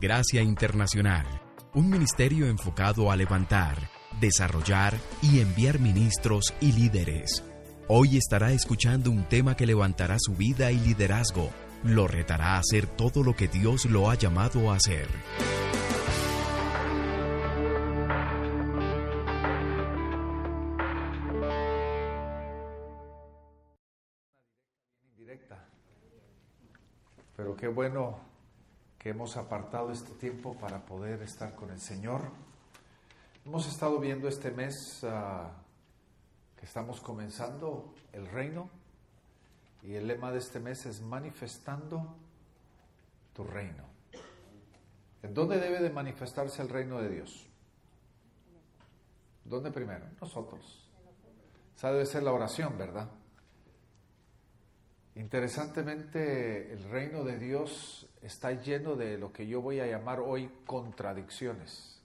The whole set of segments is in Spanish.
Gracia Internacional, un ministerio enfocado a levantar, desarrollar y enviar ministros y líderes. Hoy estará escuchando un tema que levantará su vida y liderazgo, lo retará a hacer todo lo que Dios lo ha llamado a hacer. Hemos apartado este tiempo para poder estar con el Señor. Hemos estado viendo este mes uh, que estamos comenzando el reino y el lema de este mes es manifestando tu reino. ¿En dónde debe de manifestarse el reino de Dios? ¿Dónde primero? Nosotros. Esa debe ser la oración, ¿verdad? Interesantemente, el reino de Dios está lleno de lo que yo voy a llamar hoy contradicciones.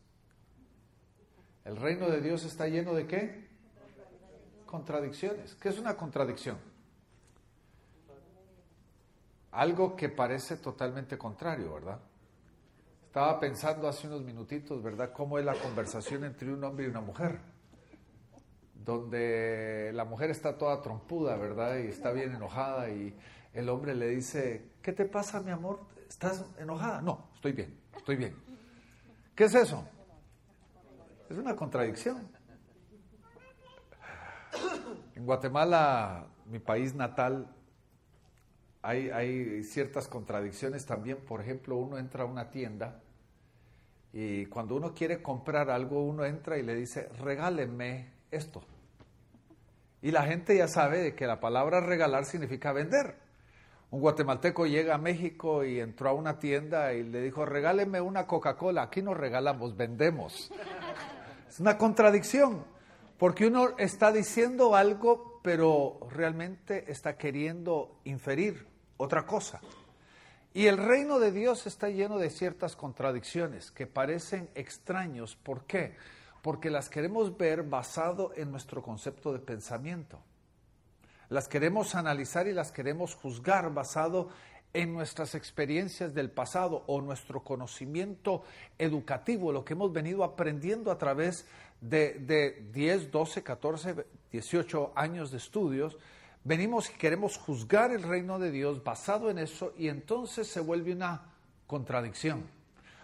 El reino de Dios está lleno de qué? Contradicciones. ¿Qué es una contradicción? Algo que parece totalmente contrario, ¿verdad? Estaba pensando hace unos minutitos, ¿verdad? ¿Cómo es la conversación entre un hombre y una mujer? donde la mujer está toda trompuda, ¿verdad? Y está bien enojada y el hombre le dice, ¿qué te pasa, mi amor? ¿Estás enojada? No, estoy bien, estoy bien. ¿Qué es eso? Es una contradicción. En Guatemala, mi país natal, hay, ciertas contradicciones también. Por ejemplo, uno entra a una tienda y cuando uno quiere comprar algo, uno entra y le dice, regáleme esto. Y la gente ya sabe de que la palabra regalar significa vender. Un guatemalteco llega a México y entró a una tienda y le dijo, regáleme una Coca-Cola. Aquí no regalamos, vendemos. Es una contradicción, porque uno está diciendo algo, pero realmente está queriendo inferir otra cosa. Y el reino de Dios está lleno de ciertas contradicciones que parecen extraños. ¿Por qué? porque las queremos ver basado en nuestro concepto de pensamiento. Las queremos analizar y las queremos juzgar basado en nuestras experiencias del pasado o nuestro conocimiento educativo, lo que hemos venido aprendiendo a través de, de 10, 12, 14, 18 años de estudios, venimos y queremos juzgar el reino de Dios basado en eso y entonces se vuelve una contradicción.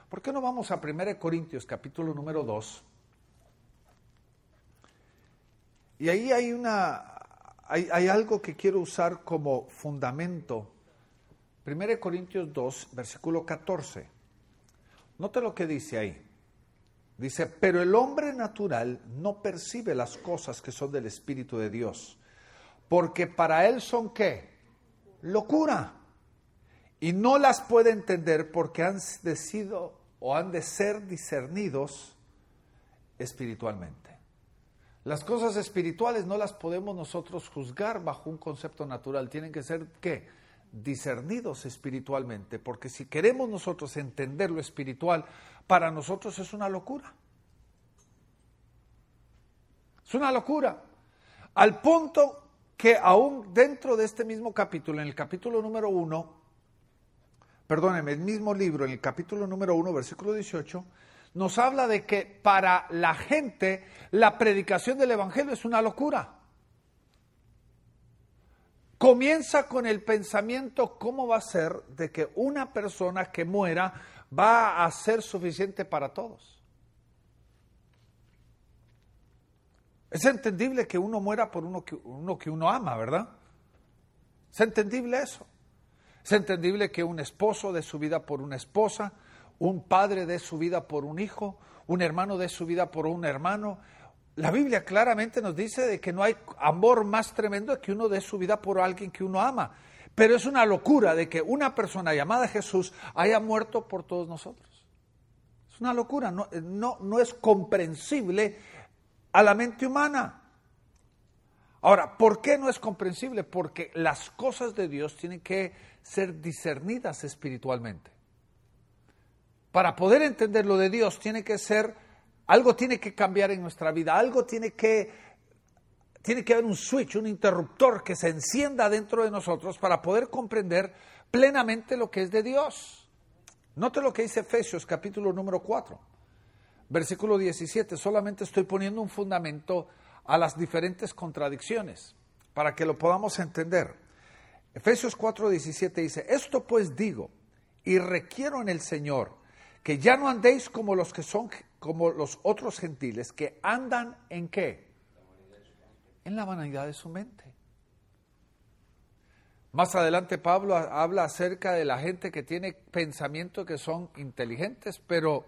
¿Por qué no vamos a 1 Corintios capítulo número 2? Y ahí hay, una, hay, algo que quiero usar como fundamento. 1 Corintios 2, versículo 14. Note lo que dice ahí. Dice, pero el hombre natural no percibe las cosas que son del Espíritu de Dios, porque para él son qué? Locura. Y no las puede entender porque han sido o han de ser discernidos espiritualmente. Las cosas espirituales no las podemos nosotros juzgar bajo un concepto natural, tienen que ser ¿qué? discernidos espiritualmente, porque si queremos nosotros entender lo espiritual, para nosotros es una locura. Es una locura. Al punto que aún dentro de este mismo capítulo, en el capítulo número uno, perdónenme, el mismo libro, en el capítulo número uno, versículo 18, nos habla de que para la gente la predicación del Evangelio es una locura. Comienza con el pensamiento cómo va a ser de que una persona que muera va a ser suficiente para todos. Es entendible que uno muera por uno que uno, ama, ¿verdad? Es entendible eso. Es entendible que un esposo dé su vida por una esposa, un padre dé su vida por un hijo, un hermano dé su vida por un hermano. La Biblia claramente nos dice de que no hay amor más tremendo que uno dé su vida por alguien que uno ama. Pero es una locura de que una persona llamada Jesús haya muerto por todos nosotros. Es una locura, no, no, no es comprensible a la mente humana. Ahora, ¿por qué no es comprensible? Porque las cosas de Dios tienen que ser discernidas espiritualmente. Para poder entender lo de Dios tiene que ser, algo tiene que cambiar en nuestra vida, algo tiene que, tiene que haber un switch, un interruptor que se encienda dentro de nosotros para poder comprender plenamente lo que es de Dios. Note lo que dice Efesios capítulo número 4, versículo 17. Solamente estoy poniendo un fundamento a las diferentes contradicciones para que lo podamos entender. Efesios 4, 17 dice, esto pues digo y requiero en el Señor que ya no andéis como los que son como los otros gentiles que andan en qué? En la vanidad de su mente. Más adelante Pablo habla acerca de la gente que tiene pensamientos que son inteligentes, pero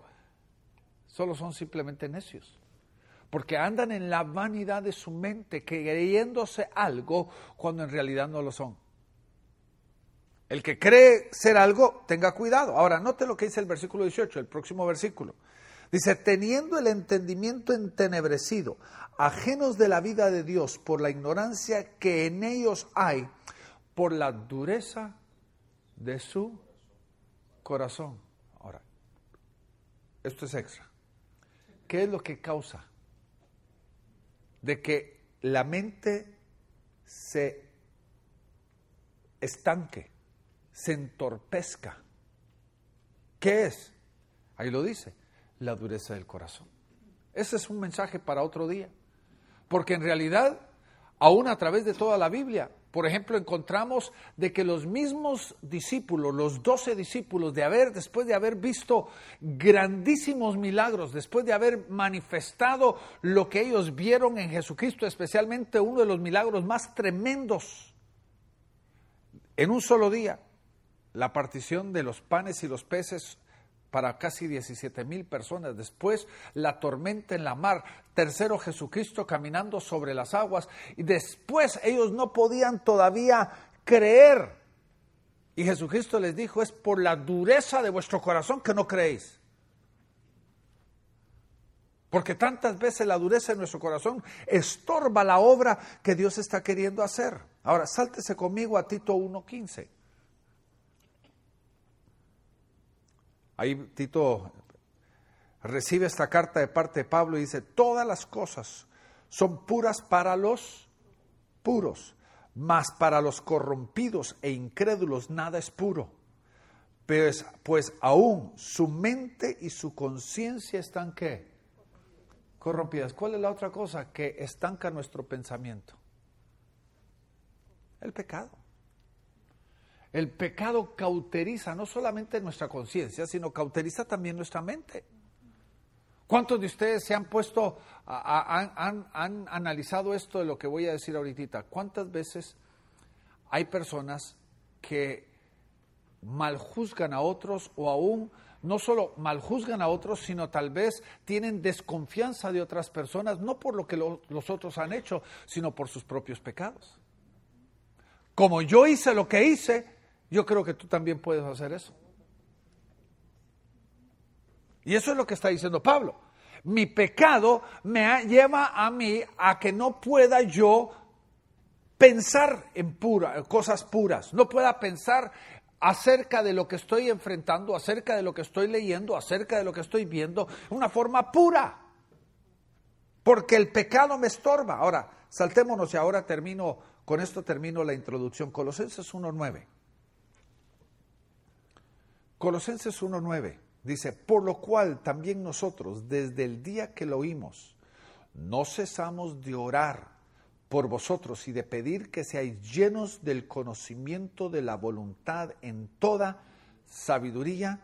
solo son simplemente necios. Porque andan en la vanidad de su mente, creyéndose algo cuando en realidad no lo son. El que cree ser algo, tenga cuidado. Ahora, note lo que dice el versículo 18, el próximo versículo. Dice, teniendo el entendimiento entenebrecido, ajenos de la vida de Dios por la ignorancia que en ellos hay, por la dureza de su corazón. Ahora, esto es extra. ¿Qué es lo que causa de que la mente se estanque? Se entorpezca. ¿Qué es? Ahí lo dice, la dureza del corazón. Ese es un mensaje para otro día. Porque en realidad, aún a través de toda la Biblia, por ejemplo, encontramos de que los mismos discípulos, los doce discípulos, de haber, después de haber visto grandísimos milagros, después de haber manifestado lo que ellos vieron en Jesucristo, especialmente uno de los milagros más tremendos en un solo día, la partición de los panes y los peces para casi 17 mil personas. Después la tormenta en la mar. Tercero Jesucristo caminando sobre las aguas. Y después ellos no podían todavía creer. Y Jesucristo les dijo, es por la dureza de vuestro corazón que no creéis. Porque tantas veces la dureza de nuestro corazón estorba la obra que Dios está queriendo hacer. Ahora, sáltese conmigo a Tito 1.15. Ahí Tito recibe esta carta de parte de Pablo y dice, todas las cosas son puras para los puros, mas para los corrompidos e incrédulos nada es puro. Pues, pues aún su mente y su conciencia están qué? Corrompidas. ¿Cuál es la otra cosa que estanca nuestro pensamiento? El pecado. El pecado cauteriza no solamente nuestra conciencia, sino cauteriza también nuestra mente. ¿Cuántos de ustedes se han puesto, han, han, analizado esto de lo que voy a decir ahorita? ¿Cuántas veces hay personas que maljuzgan a otros o aún no solo maljuzgan a otros, sino tal vez tienen desconfianza de otras personas, no por lo que los otros han hecho, sino por sus propios pecados. Como yo hice lo que hice, yo creo que tú también puedes hacer eso. Y eso es lo que está diciendo Pablo. Mi pecado me lleva a mí a que no pueda yo pensar en pura, cosas puras, no pueda pensar acerca de lo que estoy enfrentando, acerca de lo que estoy leyendo, acerca de lo que estoy viendo, una forma pura. Porque el pecado me estorba. Ahora, saltémonos y ahora termino, con esto termino la introducción. Colosenses 1.9. Colosenses 1.9 dice, por lo cual también nosotros, desde el día que lo oímos, no cesamos de orar por vosotros y de pedir que seáis llenos del conocimiento de la voluntad en toda sabiduría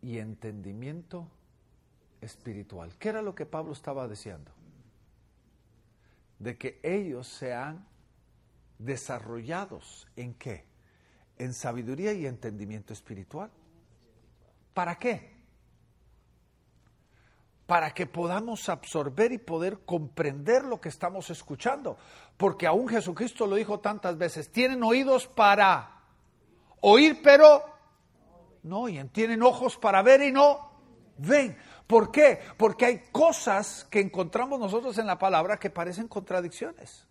y entendimiento espiritual. ¿Qué era lo que Pablo estaba diciendo? De que ellos sean desarrollados en qué? En sabiduría y entendimiento espiritual. ¿Para qué? Para que podamos absorber y poder comprender lo que estamos escuchando. Porque aún Jesucristo lo dijo tantas veces, tienen oídos para oír, pero no oyen, tienen ojos para ver y no ven. ¿Por qué? Porque hay cosas que encontramos nosotros en la palabra que parecen contradicciones.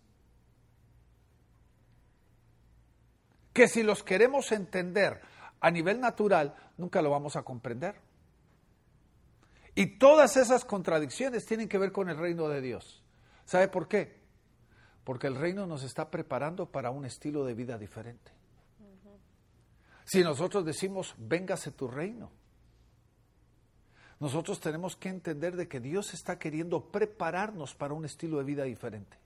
Que si los queremos entender a nivel natural, nunca lo vamos a comprender. Y todas esas contradicciones tienen que ver con el reino de Dios. ¿Sabe por qué? Porque el reino nos está preparando para un estilo de vida diferente. Si nosotros decimos, véngase tu reino, nosotros tenemos que entender de que Dios está queriendo prepararnos para un estilo de vida diferente.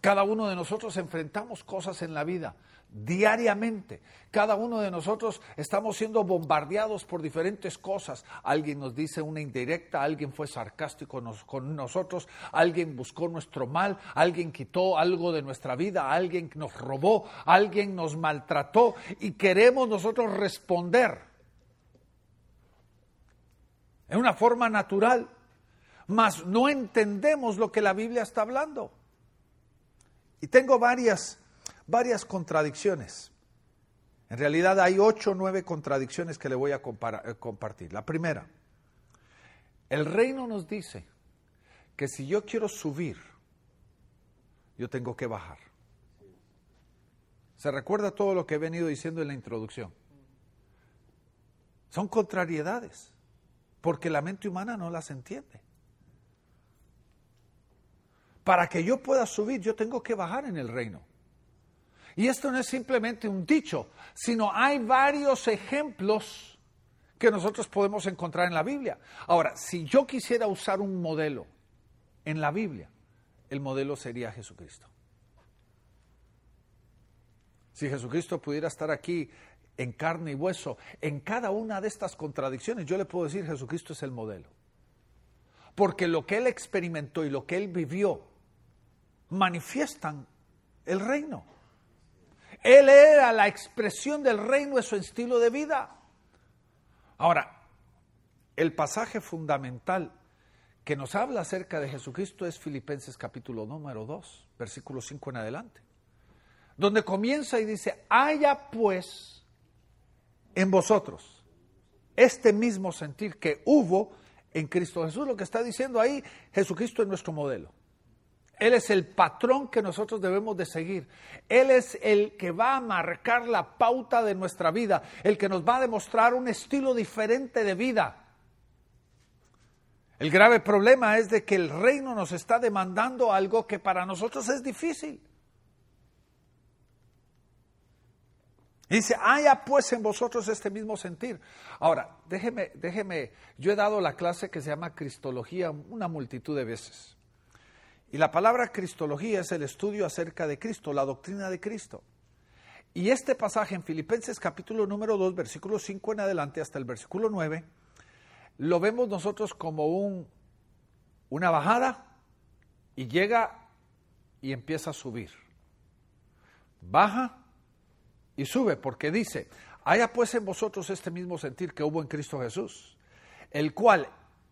Cada uno de nosotros enfrentamos cosas en la vida diariamente. Cada uno de nosotros estamos siendo bombardeados por diferentes cosas. Alguien nos dice una indirecta, alguien fue sarcástico con nosotros, alguien buscó nuestro mal, alguien quitó algo de nuestra vida, alguien nos robó, alguien nos maltrató y queremos nosotros responder en una forma natural, mas no entendemos lo que la Biblia está hablando. Y tengo varias, varias contradicciones. En realidad hay ocho o nueve contradicciones que le voy a eh, compartir. La primera, el reino nos dice que si yo quiero subir, yo tengo que bajar. ¿Se recuerda todo lo que he venido diciendo en la introducción? Son contrariedades, porque la mente humana no las entiende. Para que yo pueda subir, yo tengo que bajar en el reino. Y esto no es simplemente un dicho, sino hay varios ejemplos que nosotros podemos encontrar en la Biblia. Ahora, si yo quisiera usar un modelo en la Biblia, el modelo sería Jesucristo. Si Jesucristo pudiera estar aquí en carne y hueso, en cada una de estas contradicciones, yo le puedo decir Jesucristo es el modelo. Porque lo que él experimentó y lo que él vivió manifiestan el reino. Él era la expresión del reino de su estilo de vida. Ahora, el pasaje fundamental que nos habla acerca de Jesucristo es Filipenses capítulo número 2, versículo 5 en adelante, donde comienza y dice, haya pues en vosotros este mismo sentir que hubo en Cristo Jesús. Lo que está diciendo ahí, Jesucristo es nuestro modelo. Él es el patrón que nosotros debemos de seguir. Él es el que va a marcar la pauta de nuestra vida, el que nos va a demostrar un estilo diferente de vida. El grave problema es de que el reino nos está demandando algo que para nosotros es difícil. dice, haya pues en vosotros este mismo sentir. Ahora, déjeme, déjeme, yo he dado la clase que se llama Cristología una multitud de veces. Y la palabra cristología es el estudio acerca de Cristo, la doctrina de Cristo. Y este pasaje en Filipenses capítulo número 2, versículo 5 en adelante hasta el versículo 9, lo vemos nosotros como un, una bajada y llega y empieza a subir. Baja y sube porque dice, haya pues en vosotros este mismo sentir que hubo en Cristo Jesús, el cual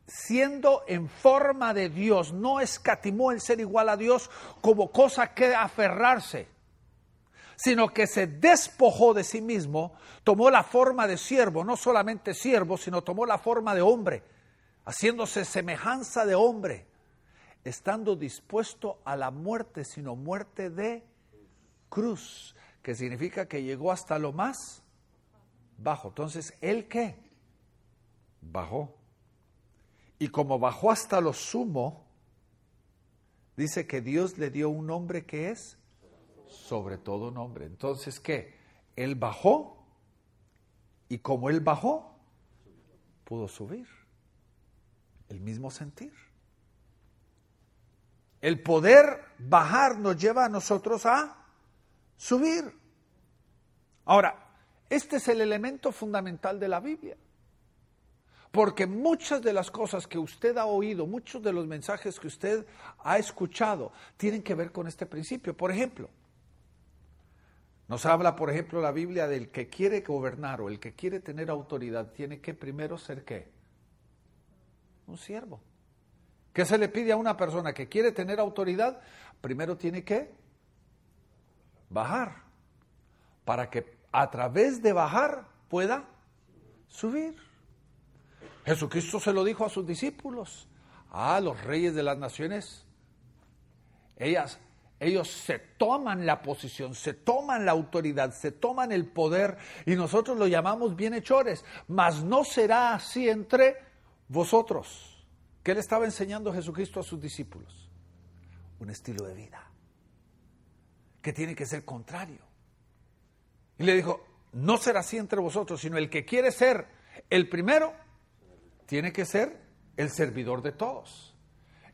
siendo en forma de Dios, no escatimó el ser igual a Dios como cosa que aferrarse, sino que se despojó de sí mismo, tomó la forma de siervo, no solamente siervo, sino tomó la forma de hombre, haciéndose semejanza de hombre, estando dispuesto a la muerte, sino muerte de cruz, que significa que llegó hasta lo más bajo. Entonces, ¿él qué? Bajó. Y como bajó hasta lo sumo, dice que Dios le dio un nombre que es sobre todo nombre. Entonces, ¿qué? Él bajó y como él bajó, pudo subir. El mismo sentir. El poder bajar nos lleva a nosotros a subir. Ahora, este es el elemento fundamental de la Biblia. Porque muchas de las cosas que usted ha oído, muchos de los mensajes que usted ha escuchado, tienen que ver con este principio. Por ejemplo, nos habla, por ejemplo, la Biblia del que quiere gobernar o el que quiere tener autoridad, tiene que primero ser qué? Un siervo. ¿Qué se le pide a una persona que quiere tener autoridad? Primero tiene que bajar, para que a través de bajar pueda subir. Jesucristo se lo dijo a sus discípulos, a los reyes de las naciones. Ellas, ellos se toman la posición, se toman la autoridad, se toman el poder y nosotros lo llamamos bienhechores, mas no será así entre vosotros. ¿Qué le estaba enseñando Jesucristo a sus discípulos? Un estilo de vida que tiene que ser contrario. Y le dijo, no será así entre vosotros, sino el que quiere ser el primero, tiene que ser el servidor de todos.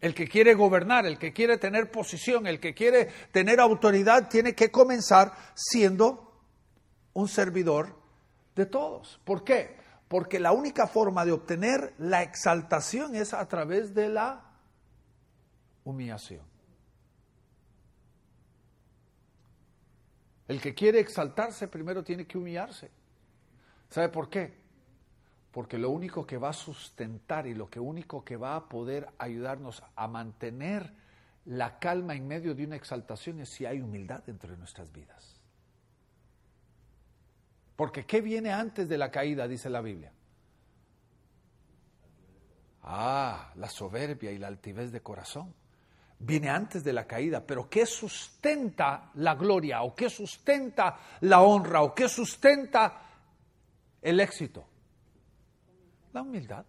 El que quiere gobernar, el que quiere tener posición, el que quiere tener autoridad, tiene que comenzar siendo un servidor de todos. ¿Por qué? Porque la única forma de obtener la exaltación es a través de la humillación. El que quiere exaltarse primero tiene que humillarse. ¿Sabe por qué? Porque lo único que va a sustentar y lo único que va a poder ayudarnos a mantener la calma en medio de una exaltación es si hay humildad dentro de nuestras vidas. Porque ¿qué viene antes de la caída? Dice la Biblia. Ah, la soberbia y la altivez de corazón. Viene antes de la caída, pero ¿qué sustenta la gloria o qué sustenta la honra o qué sustenta el éxito? La humildad.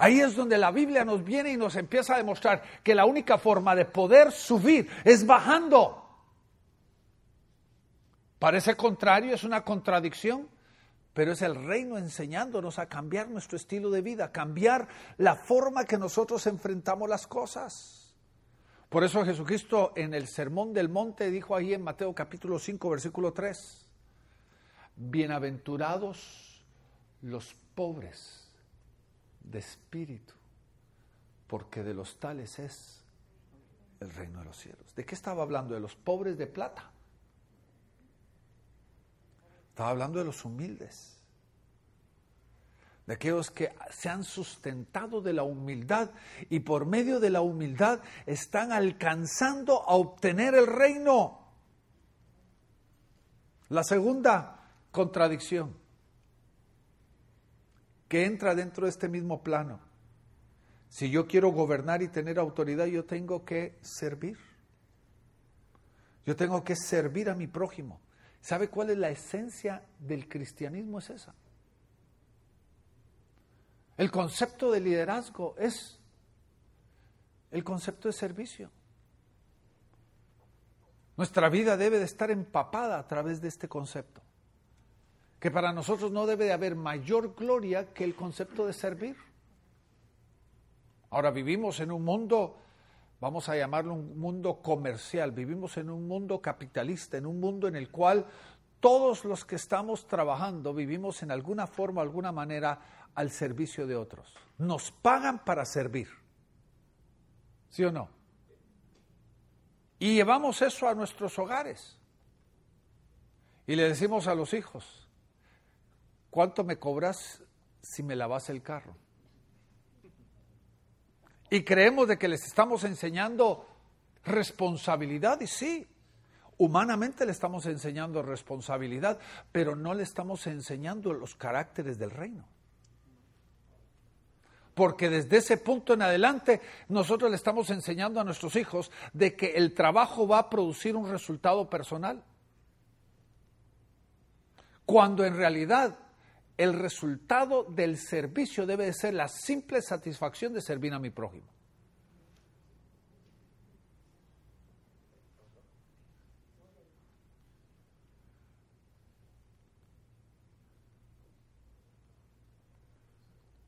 Ahí es donde la Biblia nos viene y nos empieza a demostrar que la única forma de poder subir es bajando. Parece contrario, es una contradicción, pero es el reino enseñándonos a cambiar nuestro estilo de vida, cambiar la forma que nosotros enfrentamos las cosas. Por eso Jesucristo en el Sermón del Monte dijo ahí en Mateo capítulo 5, versículo 3, bienaventurados los pobres de espíritu, porque de los tales es el reino de los cielos. ¿De qué estaba hablando? De los pobres de plata. Estaba hablando de los humildes, de aquellos que se han sustentado de la humildad y por medio de la humildad están alcanzando a obtener el reino. La segunda contradicción que entra dentro de este mismo plano. Si yo quiero gobernar y tener autoridad, yo tengo que servir. Yo tengo que servir a mi prójimo. ¿Sabe cuál es la esencia del cristianismo? Es esa. El concepto de liderazgo es el concepto de servicio. Nuestra vida debe de estar empapada a través de este concepto. Que para nosotros no debe de haber mayor gloria que el concepto de servir. Ahora vivimos en un mundo vamos a llamarlo un mundo comercial, vivimos en un mundo capitalista, en un mundo en el cual todos los que estamos trabajando vivimos en alguna forma, alguna manera al servicio de otros. Nos pagan para servir. ¿Sí o no? Y llevamos eso a nuestros hogares. Y le decimos a los hijos, ¿cuánto me cobras si me lavas el carro? Y creemos de que les estamos enseñando responsabilidad, y sí, humanamente le estamos enseñando responsabilidad, pero no le estamos enseñando los caracteres del reino. Porque desde ese punto en adelante nosotros le estamos enseñando a nuestros hijos de que el trabajo va a producir un resultado personal. Cuando en realidad el resultado del servicio debe de ser la simple satisfacción de servir a mi prójimo.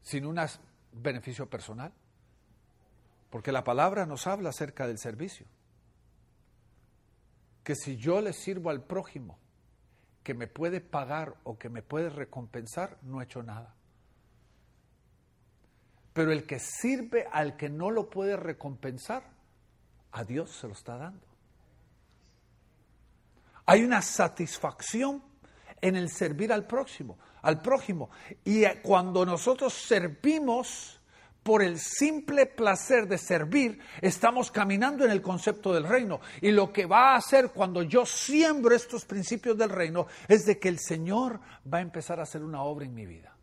Sin un beneficio personal. Porque la palabra nos habla acerca del servicio. Que si yo le sirvo al prójimo, que me puede pagar o que me puede recompensar, no he hecho nada. Pero el que sirve al que no lo puede recompensar, a Dios se lo está dando. Hay una satisfacción en el servir al próximo, al prójimo. Y cuando nosotros servimos, por el simple placer de servir, estamos caminando en el concepto del reino. Y lo que va a hacer cuando yo siembro estos principios del reino es de que el Señor va a empezar a hacer una obra en mi vida.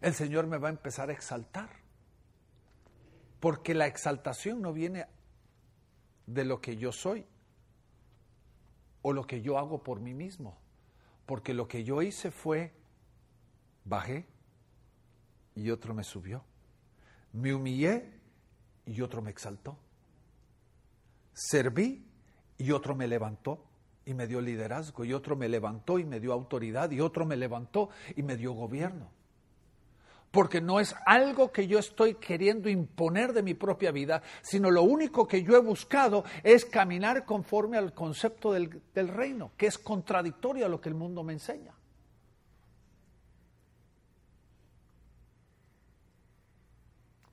El Señor me va a empezar a exaltar. Porque la exaltación no viene de lo que yo soy o lo que yo hago por mí mismo. Porque lo que yo hice fue, bajé, y otro me subió. Me humillé y otro me exaltó. Serví y otro me levantó y me dio liderazgo, y otro me levantó y me dio autoridad, y otro me levantó y me dio gobierno. porque no es algo que yo estoy queriendo imponer de mi propia vida, sino lo único que yo he buscado es caminar conforme al concepto del, del reino, que es contradictorio a lo que el mundo me enseña.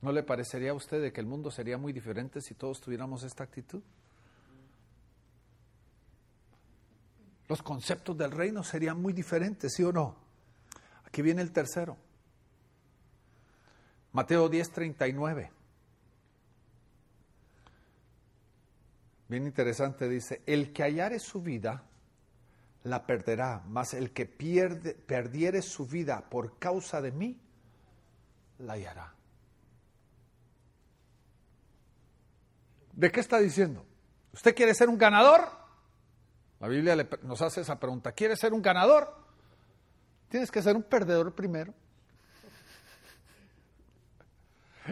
¿No le parecería a usted que el mundo sería muy diferente si todos tuviéramos esta actitud? Los conceptos del reino serían muy diferentes, ¿sí o no? Aquí viene el tercero. Mateo 10, 39. Bien interesante, dice, el que hallare su vida, la perderá, mas el que pierde, perdiere su vida por causa de mí, la hallará. ¿De qué está diciendo? ¿Usted quiere ser un ganador? La Biblia nos hace esa pregunta. ¿Quieres ser un ganador? Tienes que ser un perdedor primero.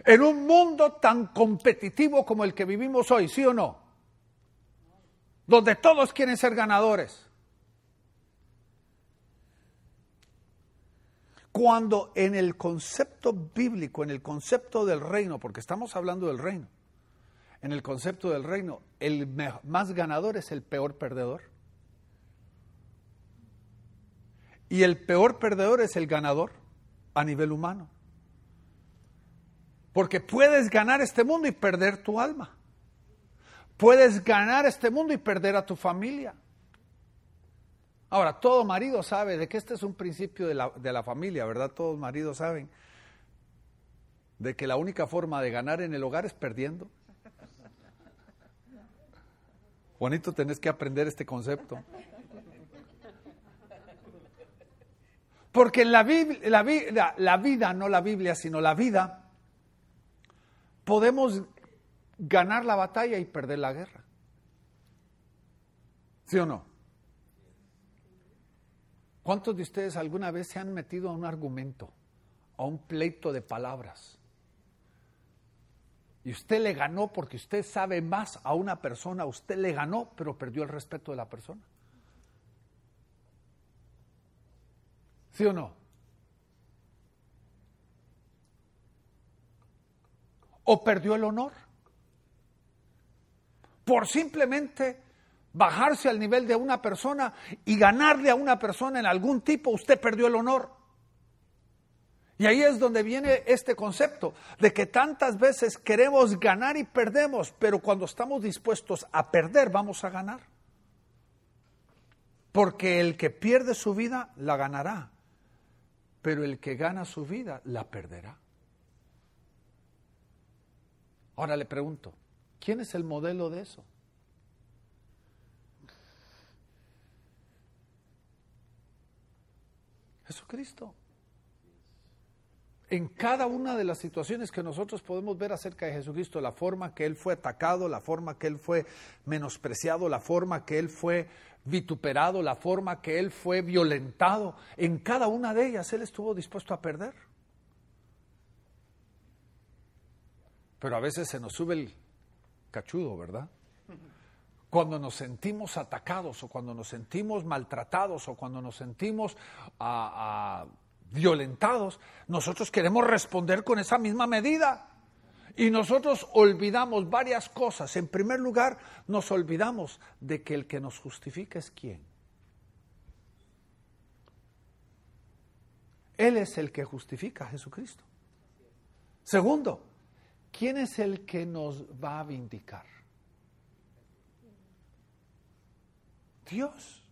En un mundo tan competitivo como el que vivimos hoy, ¿sí o no? Donde todos quieren ser ganadores. Cuando en el concepto bíblico, en el concepto del reino, porque estamos hablando del reino, en el concepto del reino, el más ganador es el peor perdedor. Y el peor perdedor es el ganador a nivel humano. Porque puedes ganar este mundo y perder tu alma. Puedes ganar este mundo y perder a tu familia. Ahora, todo marido sabe de que este es un principio de la, de la familia, ¿verdad? Todos maridos saben de que la única forma de ganar en el hogar es perdiendo. Juanito, tenés que aprender este concepto. Porque la, la, la, vida, no la Biblia, sino la vida, podemos ganar la batalla y perder la guerra. ¿Sí o no? ¿Cuántos de ustedes alguna vez se han metido a un argumento, a un pleito de palabras? Y usted le ganó porque usted sabe más a una persona, usted le ganó, pero perdió el respeto de la persona. ¿Sí o no? ¿O perdió el honor? Por simplemente bajarse al nivel de una persona y ganarle a una persona en algún tipo, usted perdió el honor. Y ahí es donde viene este concepto de que tantas veces queremos ganar y perdemos, pero cuando estamos dispuestos a perder, vamos a ganar. Porque el que pierde su vida, la ganará. Pero el que gana su vida, la perderá. Ahora le pregunto, ¿quién es el modelo de eso? Jesucristo en cada una de las situaciones que nosotros podemos ver acerca de Jesucristo, la forma que Él fue atacado, la forma que Él fue menospreciado, la forma que Él fue vituperado, la forma que Él fue violentado, en cada una de ellas Él estuvo dispuesto a perder. Pero a veces se nos sube el cachudo, ¿verdad? Cuando nos sentimos atacados o cuando nos sentimos maltratados o cuando nos sentimos a violentados, nosotros queremos responder con esa misma medida. Y nosotros olvidamos varias cosas. En primer lugar, nos olvidamos de que el que nos justifica es quién. Él es el que justifica a Jesucristo. Segundo, ¿quién es el que nos va a vindicar? Dios.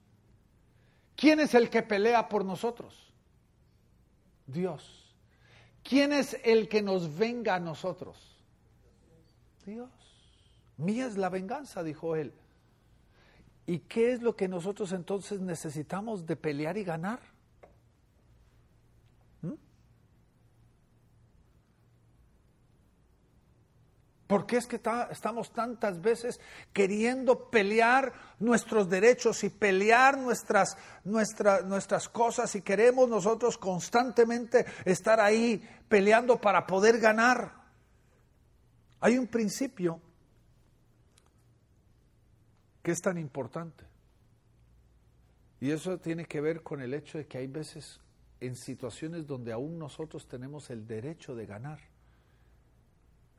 ¿Quién es el que pelea por nosotros? Dios. ¿Quién es el que nos venga a nosotros? Dios. Mía es la venganza, dijo él. ¿Y qué es lo que nosotros entonces necesitamos de pelear y ganar? ¿Por qué es que estamos tantas veces queriendo pelear nuestros derechos y pelear nuestras, nuestras cosas y queremos nosotros constantemente estar ahí peleando para poder ganar? Hay un principio que es tan importante. Y eso tiene que ver con el hecho de que hay veces en situaciones donde aún nosotros tenemos el derecho de ganar,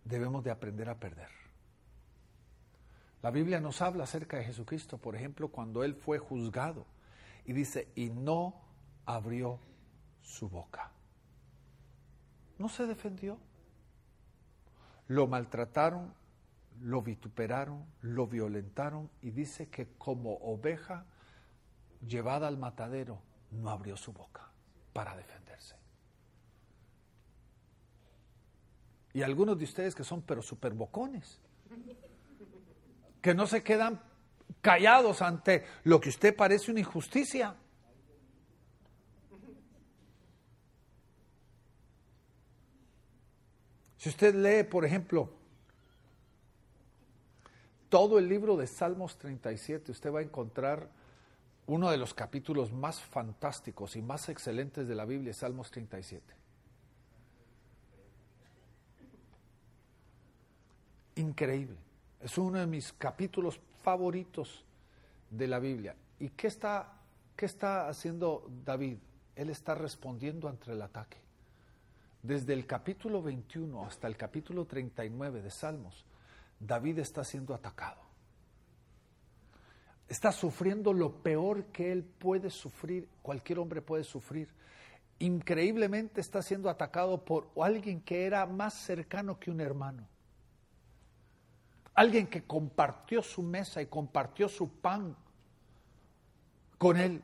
debemos de aprender a perder. La Biblia nos habla acerca de Jesucristo, por ejemplo, cuando Él fue juzgado y dice, y no abrió su boca. No se defendió. Lo maltrataron, lo vituperaron, lo violentaron y dice que como oveja llevada al matadero no abrió su boca para defenderse. Y algunos de ustedes que son pero superbocones, que no se quedan callados ante lo que usted parece una injusticia. Si usted lee, por ejemplo, todo el libro de Salmos 37, usted va a encontrar uno de los capítulos más fantásticos y más excelentes de la Biblia, Salmos 37. Increíble. Es uno de mis capítulos favoritos de la Biblia. ¿Y qué está, qué está haciendo David? Él está respondiendo ante el ataque. Desde el capítulo 21 hasta el capítulo 39 de Salmos, David está siendo atacado. Está sufriendo lo peor que él puede sufrir, cualquier hombre puede sufrir. Increíblemente está siendo atacado por alguien que era más cercano que un hermano. Alguien que compartió su mesa y compartió su pan con él.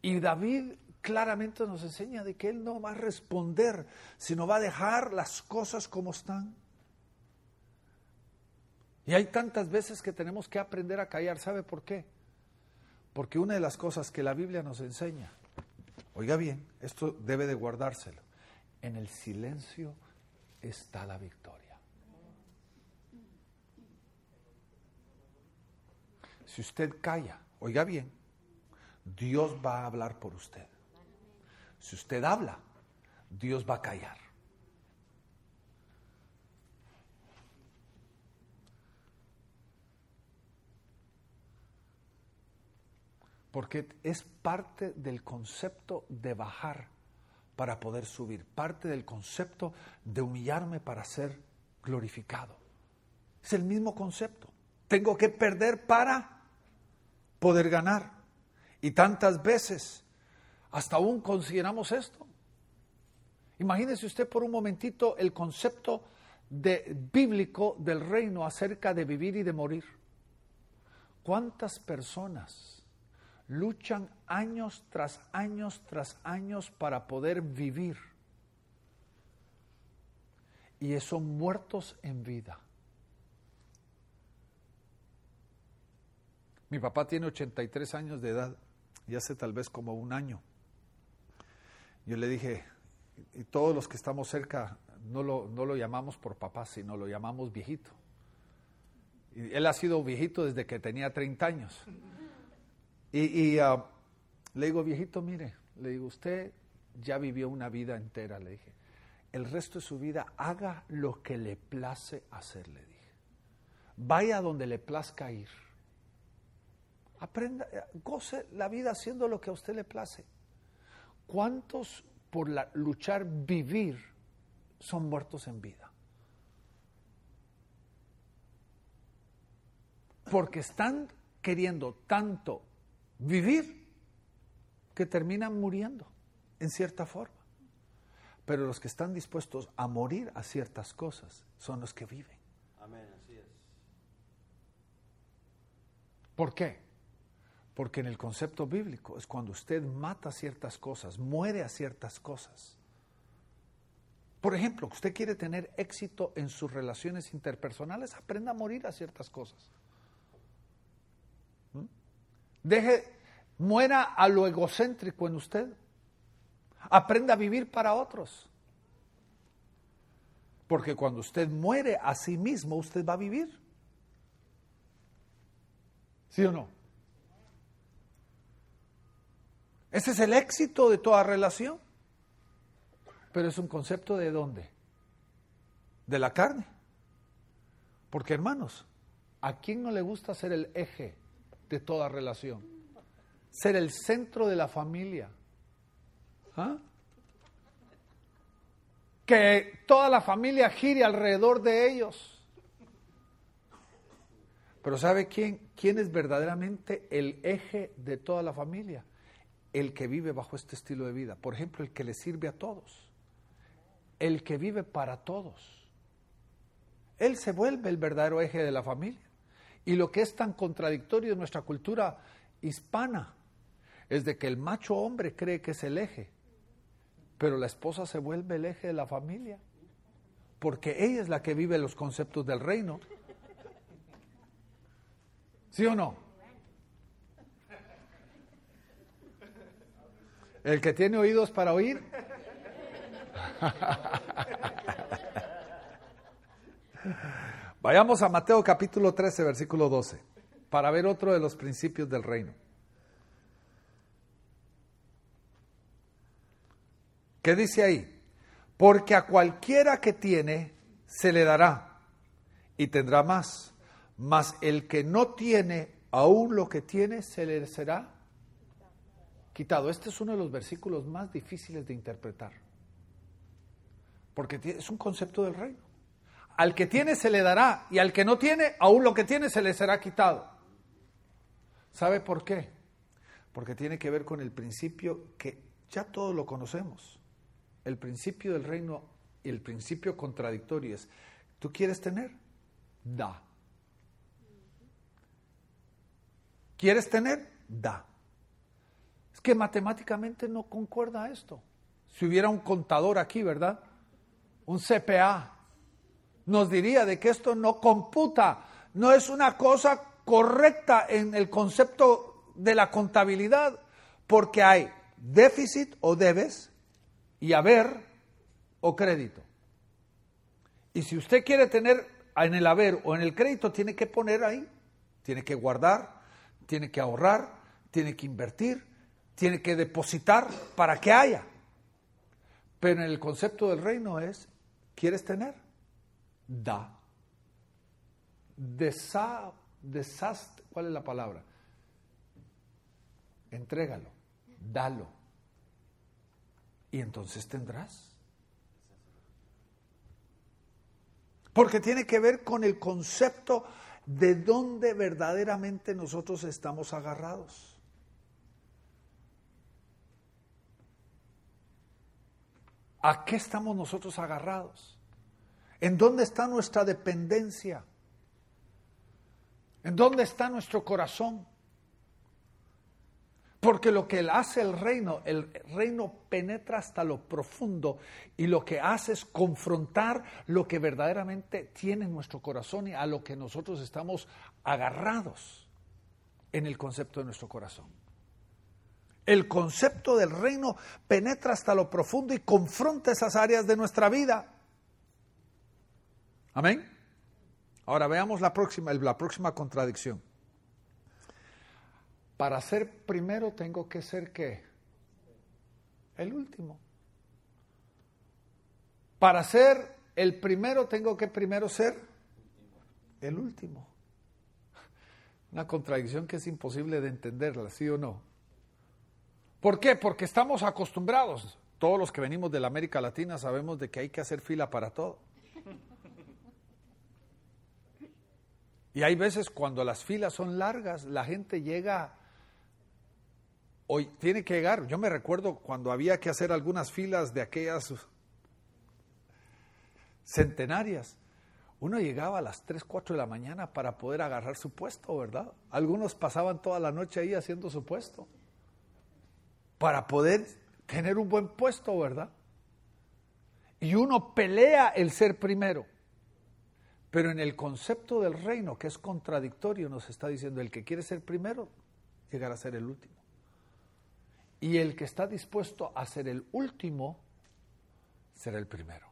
Y David claramente nos enseña de que Él no va a responder, sino va a dejar las cosas como están. Y hay tantas veces que tenemos que aprender a callar. ¿Sabe por qué? Porque una de las cosas que la Biblia nos enseña, oiga bien, esto debe de guardárselo, en el silencio está la victoria. Si usted calla, oiga bien, Dios va a hablar por usted. Si usted habla, Dios va a callar. Porque es parte del concepto de bajar para poder subir, parte del concepto de humillarme para ser glorificado. Es el mismo concepto. Tengo que perder para poder ganar. Y tantas veces hasta aún consideramos esto. Imagínese usted por un momentito el concepto de, bíblico del reino acerca de vivir y de morir. ¿Cuántas personas luchan años tras años tras años para poder vivir? Y son muertos en vida. Mi papá tiene 83 años de edad y hace tal vez como un año yo le dije, y todos los que estamos cerca no lo, no lo llamamos por papá, sino lo llamamos viejito. Y él ha sido viejito desde que tenía 30 años. Y, ah, le digo, viejito, mire, le digo, usted ya vivió una vida entera, le dije. El resto de su vida haga lo que le place hacer, le dije. Vaya donde le plazca ir. Aprenda, goce la vida haciendo lo que a usted le place. ¿Cuántos por la, luchar vivir son muertos en vida? Porque están queriendo tanto vivir que terminan muriendo en cierta forma. Pero los que están dispuestos a morir a ciertas cosas son los que viven. Amén, así es. ¿Por qué? Porque en el concepto bíblico es cuando usted mata ciertas cosas, muere a ciertas cosas. Por ejemplo, usted quiere tener éxito en sus relaciones interpersonales, aprenda a morir a ciertas cosas. Deje, muera a lo egocéntrico en usted. Aprenda a vivir para otros. Porque cuando usted muere a sí mismo, usted va a vivir. ¿Sí o no? Ese es el éxito de toda relación. Pero es un concepto de dónde? De la carne. Porque hermanos, ¿a quién no le gusta ser el eje de toda relación? ser el centro de la familia. ¿Ah? Que toda la familia gire alrededor de ellos. Pero ¿sabe quién? ¿Quién es verdaderamente el eje de toda la familia? El que vive bajo este estilo de vida. Por ejemplo, el que le sirve a todos. El que vive para todos. Él se vuelve el verdadero eje de la familia. Y lo que es tan contradictorio en nuestra cultura hispana es de que el macho hombre cree que es el eje, pero la esposa se vuelve el eje de la familia, porque ella es la que vive los conceptos del reino. ¿Sí o no? El que tiene oídos para oír. Vayamos a Mateo capítulo 13, versículo 12, para ver otro de los principios del reino. ¿Qué dice ahí? Porque a cualquiera que tiene, se le dará y tendrá más mas el que no tiene, aún lo que tiene, se le será quitado. Este es uno de los versículos más difíciles de interpretar, porque es un concepto del reino. Al que tiene se le dará y al que no tiene, aún lo que tiene se le será quitado. ¿Sabe por qué? Porque tiene que ver con el principio que ya todos lo conocemos. El principio del reino y el principio contradictorio es, ¿tú quieres tener? Da. ¿Quieres tener? Da. Es que matemáticamente no concuerda esto. Si hubiera un contador aquí, ¿verdad? Un CPA, nos diría de que esto no computa, no es una cosa correcta en el concepto de la contabilidad, porque hay déficit o debes y haber o crédito. Y si usted quiere tener en el haber o en el crédito, tiene que poner ahí, tiene que guardar, tiene que ahorrar, tiene que invertir, tiene que depositar para que haya. Pero en el concepto del reino es, ¿quieres tener? Da. Desa, desast, ¿cuál es la palabra? Entrégalo, dalo. Y entonces tendrás. Porque tiene que ver con el concepto de dónde verdaderamente nosotros estamos agarrados. ¿A qué estamos nosotros agarrados? ¿En dónde está nuestra dependencia? ¿En dónde está nuestro corazón? Porque lo que hace el reino, el reino penetra hasta lo profundo y lo que hace es confrontar lo que verdaderamente tiene nuestro corazón y a lo que nosotros estamos agarrados en el concepto de nuestro corazón. El concepto del reino penetra hasta lo profundo y confronta esas áreas de nuestra vida. Amén. Ahora veamos la próxima, la próxima contradicción. Para ser primero tengo que ser qué? El último. Para ser el primero tengo que primero ser el último. Una contradicción que es imposible de entenderla, ¿sí o no? ¿Por qué? Porque estamos acostumbrados. Todos los que venimos de la América Latina sabemos de que hay que hacer fila para todo. Y hay veces cuando las filas son largas, la gente llega Hoy tiene que llegar. Yo me recuerdo cuando había que hacer algunas filas de aquellas centenarias. Uno llegaba a las 3, 4 de la mañana para poder agarrar su puesto, ¿verdad? Algunos pasaban toda la noche ahí haciendo su puesto. Para poder tener un buen puesto, ¿verdad? Y uno pelea el ser primero. Pero en el concepto del reino, que es contradictorio, nos está diciendo, el que quiere ser primero, llegará a ser el último. Y el que está dispuesto a ser el último, será el primero.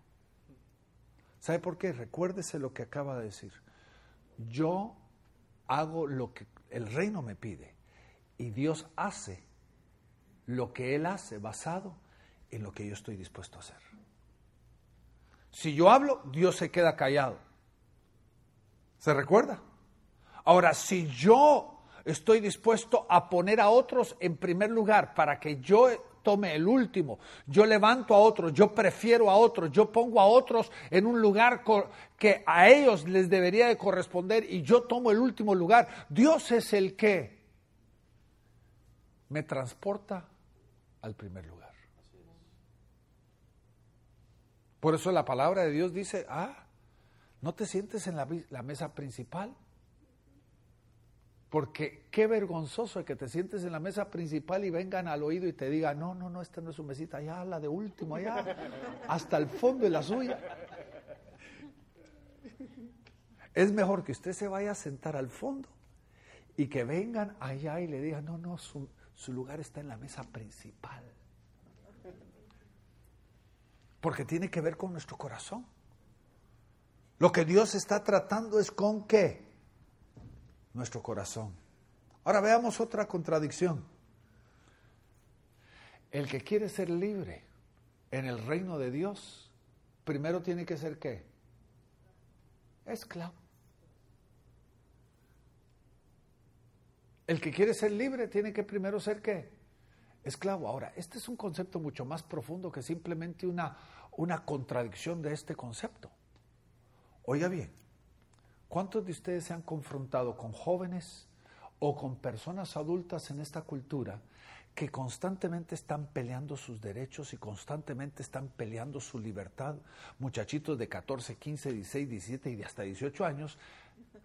¿Sabe por qué? Recuérdese lo que acaba de decir. Yo hago lo que el reino me pide y Dios hace lo que Él hace basado en lo que yo estoy dispuesto a hacer. Si yo hablo, Dios se queda callado. ¿Se recuerda? Ahora, si yo estoy dispuesto a poner a otros en primer lugar para que yo tome el último. Yo levanto a otros, yo prefiero a otros, yo pongo a otros en un lugar que a ellos les debería de corresponder y yo tomo el último lugar. Dios es el que me transporta al primer lugar. Por eso la palabra de Dios dice, ah, no te sientes en la, mesa principal. Porque qué vergonzoso es que te sientes en la mesa principal y vengan al oído y te digan, no, no, no, esta no es su mesita, allá la de último, allá, hasta el fondo de la suya. Es mejor que usted se vaya a sentar al fondo y que vengan allá y le digan, no, no, su lugar está en la mesa principal. Porque tiene que ver con nuestro corazón. Lo que Dios está tratando es con qué? nuestro corazón. Ahora veamos otra contradicción. El que quiere ser libre en el reino de Dios, primero tiene que ser qué? Esclavo. El que quiere ser libre tiene que primero ser qué? Esclavo. Ahora, este es un concepto mucho más profundo que simplemente una, una contradicción de este concepto. Oiga bien, ¿Cuántos de ustedes se han confrontado con jóvenes o con personas adultas en esta cultura que constantemente están peleando sus derechos y constantemente están peleando su libertad? Muchachitos de 14, 15, 16, 17 y de hasta 18 años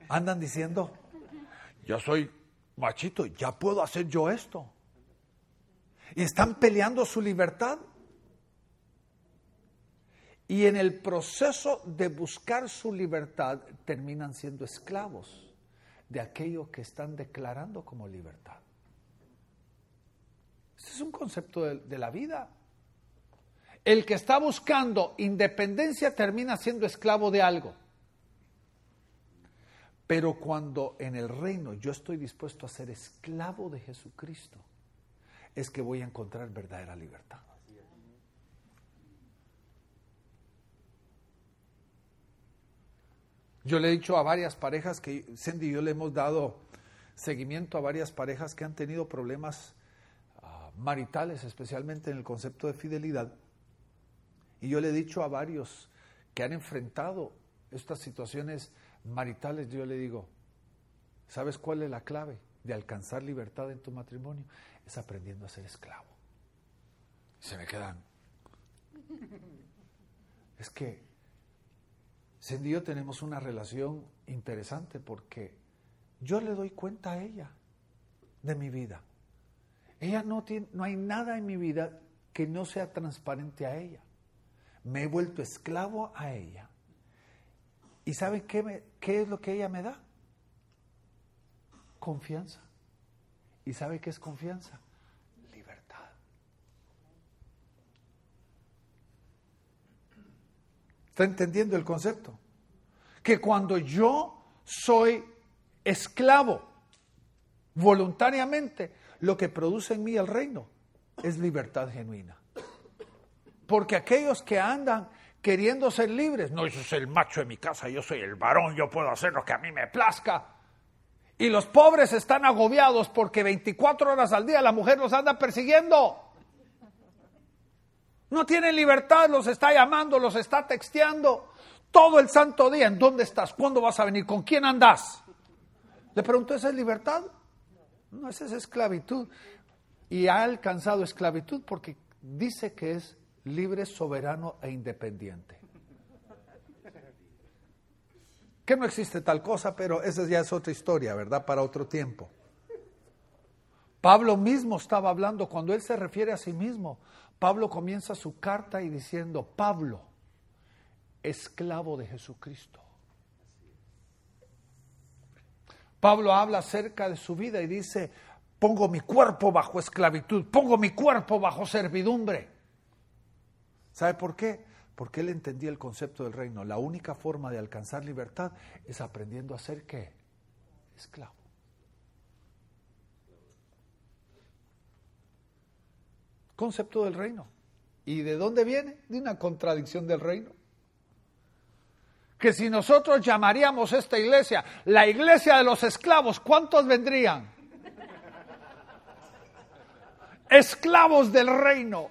andan diciendo, yo soy machito, ya puedo hacer yo esto. Y están peleando su libertad y en el proceso de buscar su libertad terminan siendo esclavos de aquello que están declarando como libertad. Este es un concepto de, de, la vida. El que está buscando independencia termina siendo esclavo de algo. Pero cuando en el reino yo estoy dispuesto a ser esclavo de Jesucristo, es que voy a encontrar verdadera libertad. Yo le he dicho a varias parejas que Cindy y yo le hemos dado seguimiento a varias parejas que han tenido problemas ah, maritales, especialmente en el concepto de fidelidad. Y yo le he dicho a varios que han enfrentado estas situaciones maritales, yo le digo, ¿sabes cuál es la clave de alcanzar libertad en tu matrimonio? Es aprendiendo a ser esclavo. Se me quedan. Es que Cindy y tenemos una relación interesante porque yo le doy cuenta a ella de mi vida. Ella no tiene, no hay nada en mi vida que no sea transparente a ella. Me he vuelto esclavo a ella. ¿Y sabe qué, qué es lo que ella me da? Confianza. ¿Y sabe qué es confianza? Libertad. ¿Está entendiendo el concepto? Que cuando yo soy esclavo voluntariamente, lo que produce en mí el reino es libertad genuina. Porque aquellos que andan queriendo ser libres, no, yo soy el macho de mi casa, yo soy el varón, yo puedo hacer lo que a mí me plazca. Y los pobres están agobiados porque 24 horas al día la mujer los anda persiguiendo. No tienen libertad, los está llamando, los está texteando. Todo el santo día, ¿en dónde estás? ¿Cuándo vas a venir? ¿Con quién andas? Le preguntó, ¿esa es libertad? No, esa es esclavitud. Y ha alcanzado esclavitud porque dice que es libre, soberano e independiente. Que no existe tal cosa, pero esa ya es otra historia, ¿verdad? Para otro tiempo. Pablo mismo estaba hablando, cuando él se refiere a sí mismo, Pablo comienza su carta y diciendo, Pablo, esclavo de Jesucristo. Pablo habla acerca de su vida y dice, pongo mi cuerpo bajo esclavitud, pongo mi cuerpo bajo servidumbre. ¿Sabe por qué? Porque él entendía el concepto del reino. La única forma de alcanzar libertad es aprendiendo a ser qué? Esclavo. Concepto del reino. ¿Y de dónde viene? De una contradicción del reino que si nosotros llamaríamos esta iglesia la iglesia de los esclavos, ¿cuántos vendrían? esclavos del reino.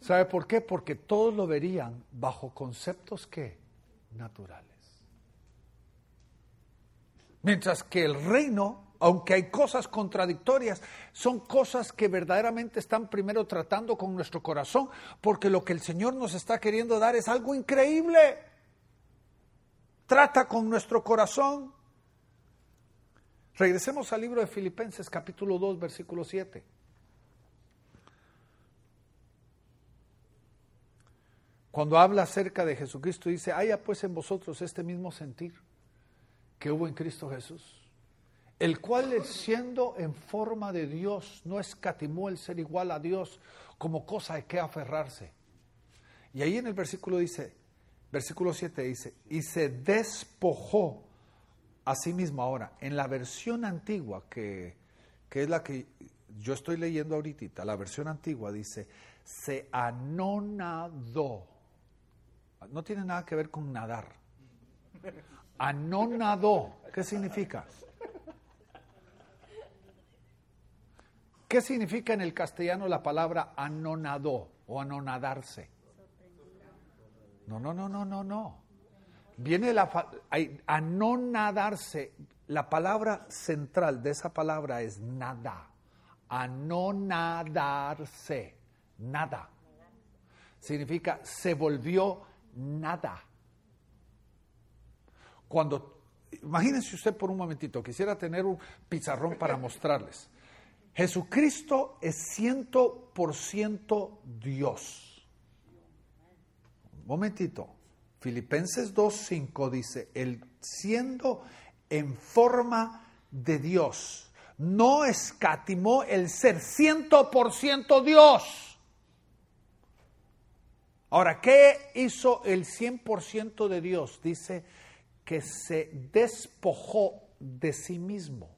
¿Sabe por qué? Porque todos lo verían bajo conceptos que naturales. Mientras que el reino, aunque hay cosas contradictorias, son cosas que verdaderamente están primero tratando con nuestro corazón, porque lo que el Señor nos está queriendo dar es algo increíble. Trata con nuestro corazón. Regresemos al libro de Filipenses capítulo 2, versículo 7. Cuando habla acerca de Jesucristo dice, haya pues en vosotros este mismo sentir que hubo en Cristo Jesús, el cual siendo en forma de Dios no escatimó el ser igual a Dios como cosa de que aferrarse. Y ahí en el versículo dice, versículo 7 dice, y se despojó a sí mismo ahora. En la versión antigua, que, que es la que yo estoy leyendo ahorita, la versión antigua dice, se anonadó no tiene nada que ver con nadar. Anonadó, ¿qué significa? ¿Qué significa en el castellano la palabra anonadó o anonadarse? No, no, no, no, no, no. Viene la anonadarse. La palabra central de esa palabra es nada. Anonadarse. Nada. Significa se volvió nada. Cuando, imagínense usted por un momentito, quisiera tener un pizarrón para mostrarles. Jesucristo es ciento por ciento Dios. Un momentito. Filipenses 2.5 dice, el siendo en forma de Dios, no escatimó el ser ciento por ciento Dios Ahora, ¿qué hizo el 100% de Dios? Dice que se despojó de sí mismo.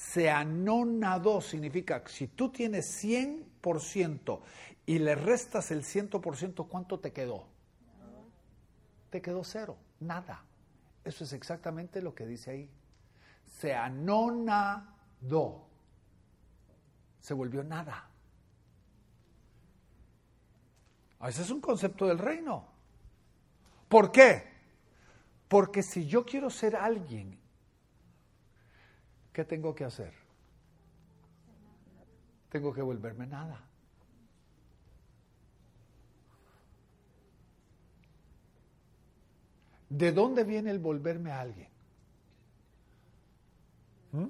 Se anonadó, significa, si tú tienes 100% y le restas el 100%, ¿cuánto te quedó? Te quedó cero, nada. Eso es exactamente lo que dice ahí. Se anonadó. Se volvió nada. Ese es un concepto del reino. ¿Por qué? Porque si yo quiero ser alguien, ¿qué tengo que hacer? Tengo que volverme nada. ¿De dónde viene el volverme a alguien? ¿Mm?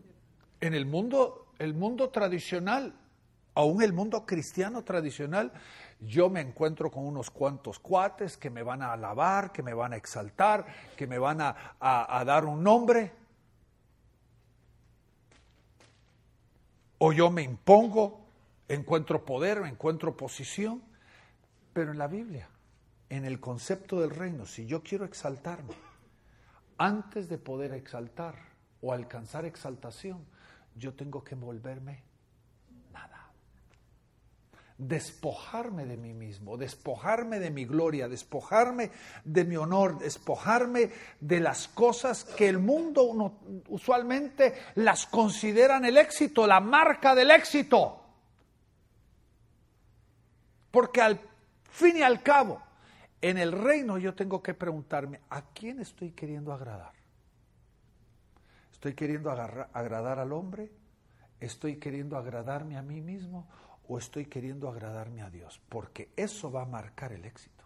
En el mundo, el mundo tradicional, aún el mundo cristiano tradicional, yo me encuentro con unos cuantos cuates que me van a alabar, que me van a exaltar, que me van a, dar un nombre. O yo me impongo, encuentro poder, encuentro posición. Pero en la Biblia, en el concepto del reino, si yo quiero exaltarme, antes de poder exaltar o alcanzar exaltación, yo tengo que envolverme despojarme de mí mismo, despojarme de mi gloria, despojarme de mi honor, despojarme de las cosas que el mundo usualmente las consideran el éxito, la marca del éxito. Porque al fin y al cabo, en el reino yo tengo que preguntarme, ¿a quién estoy queriendo agradar? ¿Estoy queriendo agradar al hombre? ¿Estoy queriendo agradarme a mí mismo? O estoy queriendo agradarme a Dios, porque eso va a marcar el éxito.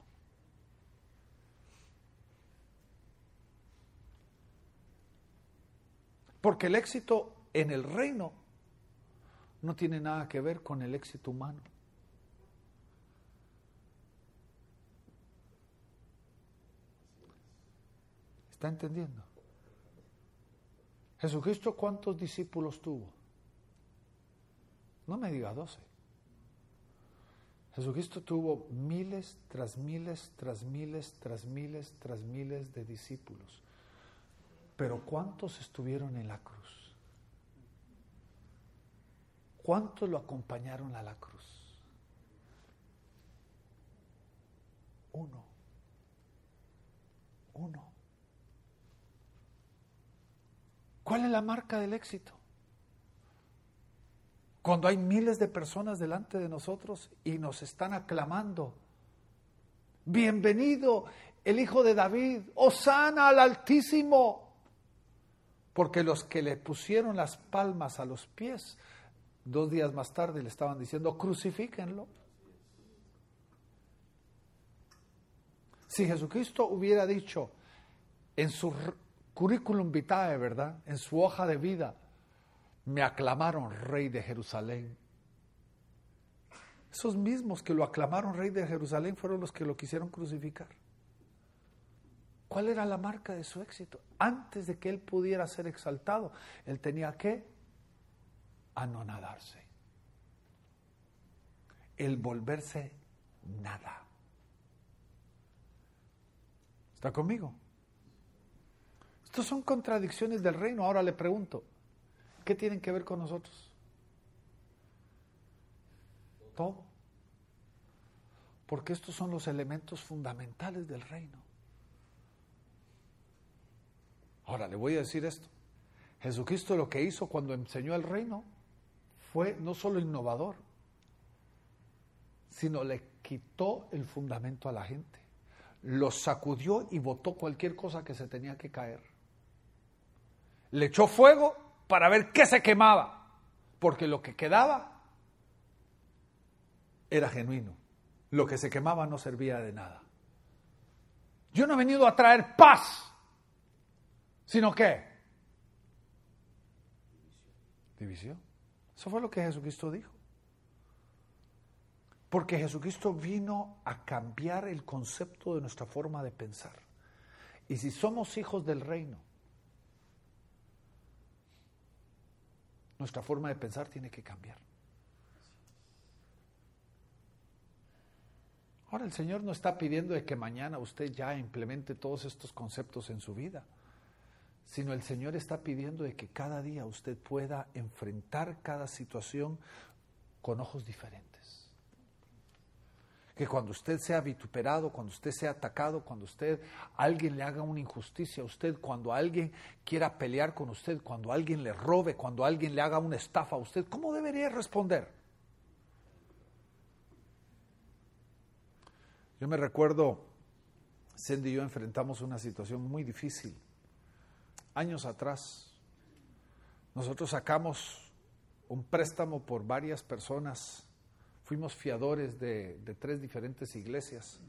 Porque el éxito en el reino no tiene nada que ver con el éxito humano. ¿Está entendiendo? Jesucristo, ¿cuántos discípulos tuvo? No me diga doce. Jesucristo tuvo miles tras miles, tras miles, tras miles, tras miles de discípulos. Pero ¿cuántos estuvieron en la cruz? ¿Cuántos lo acompañaron a la cruz? Uno. Uno. ¿Cuál es la marca del éxito? Cuando hay miles de personas delante de nosotros y nos están aclamando. Bienvenido el Hijo de David, Osana al Altísimo. Porque los que le pusieron las palmas a los pies, dos días más tarde le estaban diciendo, crucifíquenlo. Si Jesucristo hubiera dicho en su currículum vitae, ¿verdad? En su hoja de vida, me aclamaron rey de Jerusalén. Esos mismos que lo aclamaron rey de Jerusalén fueron los que lo quisieron crucificar. ¿Cuál era la marca de su éxito? Antes de que él pudiera ser exaltado, él tenía que anonadarse. El volverse nada. ¿Está conmigo? Estas son contradicciones del reino. Ahora le pregunto, ¿qué tienen que ver con nosotros? Todo. Porque estos son los elementos fundamentales del reino. Ahora le voy a decir esto. Jesucristo lo que hizo cuando enseñó el reino fue no solo innovador, sino le quitó el fundamento a la gente. Los sacudió y botó cualquier cosa que se tenía que caer. Le echó fuego para ver qué se quemaba, porque lo que quedaba era genuino. Lo que se quemaba no servía de nada. Yo no he venido a traer paz, sino que división. Eso fue lo que Jesucristo dijo. Porque Jesucristo vino a cambiar el concepto de nuestra forma de pensar. Y si somos hijos del reino, nuestra forma de pensar tiene que cambiar. Ahora el Señor no está pidiendo de que mañana usted ya implemente todos estos conceptos en su vida, sino el Señor está pidiendo de que cada día usted pueda enfrentar cada situación con ojos diferentes. Que cuando usted sea vituperado, cuando usted sea atacado, cuando usted alguien le haga una injusticia a usted, cuando alguien quiera pelear con usted, cuando alguien le robe, cuando alguien le haga una estafa a usted, ¿cómo debería responder? Yo me recuerdo, Cindy y yo enfrentamos una situación muy difícil. Años atrás, nosotros sacamos un préstamo por varias personas fuimos fiadores de, tres diferentes iglesias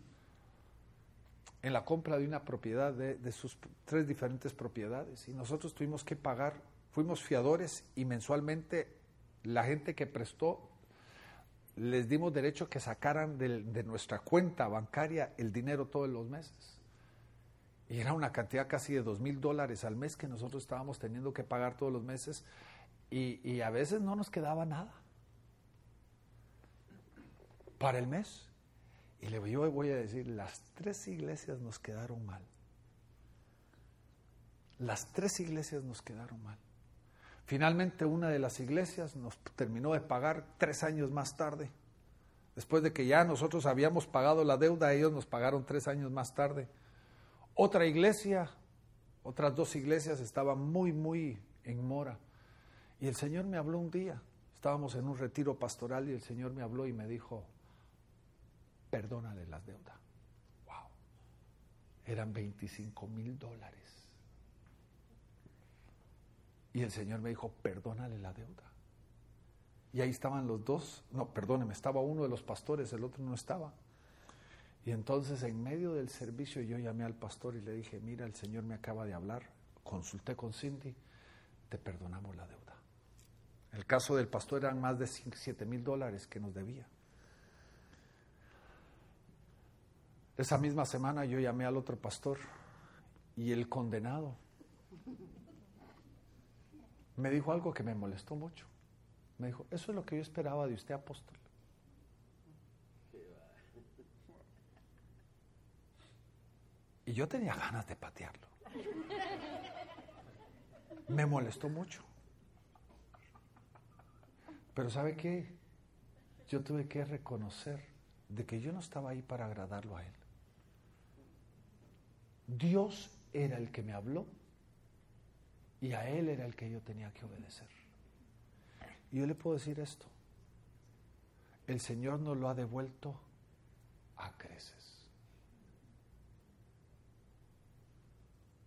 en la compra de una propiedad, de, sus tres diferentes propiedades. Y nosotros tuvimos que pagar, fuimos fiadores y mensualmente la gente que prestó les dimos derecho a que sacaran de, nuestra cuenta bancaria el dinero todos los meses. Y era una cantidad casi de dos mil dólares al mes que nosotros estábamos teniendo que pagar todos los meses y a veces no nos quedaba nada para el mes. Y le yo voy a decir, las tres iglesias nos quedaron mal. Las tres iglesias nos quedaron mal. Finalmente una de las iglesias nos terminó de pagar tres años más tarde. Después de que ya nosotros habíamos pagado la deuda, ellos nos pagaron tres años más tarde. Otra iglesia, otras dos iglesias estaban muy, muy en mora. Y el Señor me habló un día. Estábamos en un retiro pastoral y el Señor me habló y me dijo, perdónale las deudas. Wow. Eran 25 mil dólares. Y el Señor me dijo, perdónale la deuda. Y ahí estaban los dos, no, perdóneme, estaba uno de los pastores, el otro no estaba. Y entonces en medio del servicio yo llamé al pastor y le dije, mira, el Señor me acaba de hablar, consulté con Cindy, te perdonamos la deuda. El caso del pastor eran más de 7 mil dólares que nos debía. Esa misma semana yo llamé al otro pastor y el condenado me dijo algo que me molestó mucho. Me dijo, eso es lo que yo esperaba de usted, apóstol. Y yo tenía ganas de patearlo. Me molestó mucho. Pero ¿sabe qué? Yo tuve que reconocer de que yo no estaba ahí para agradarlo a él. Dios era el que me habló Y a Él era el que yo tenía que obedecer. Y yo le puedo decir esto. El Señor nos lo ha devuelto a creces.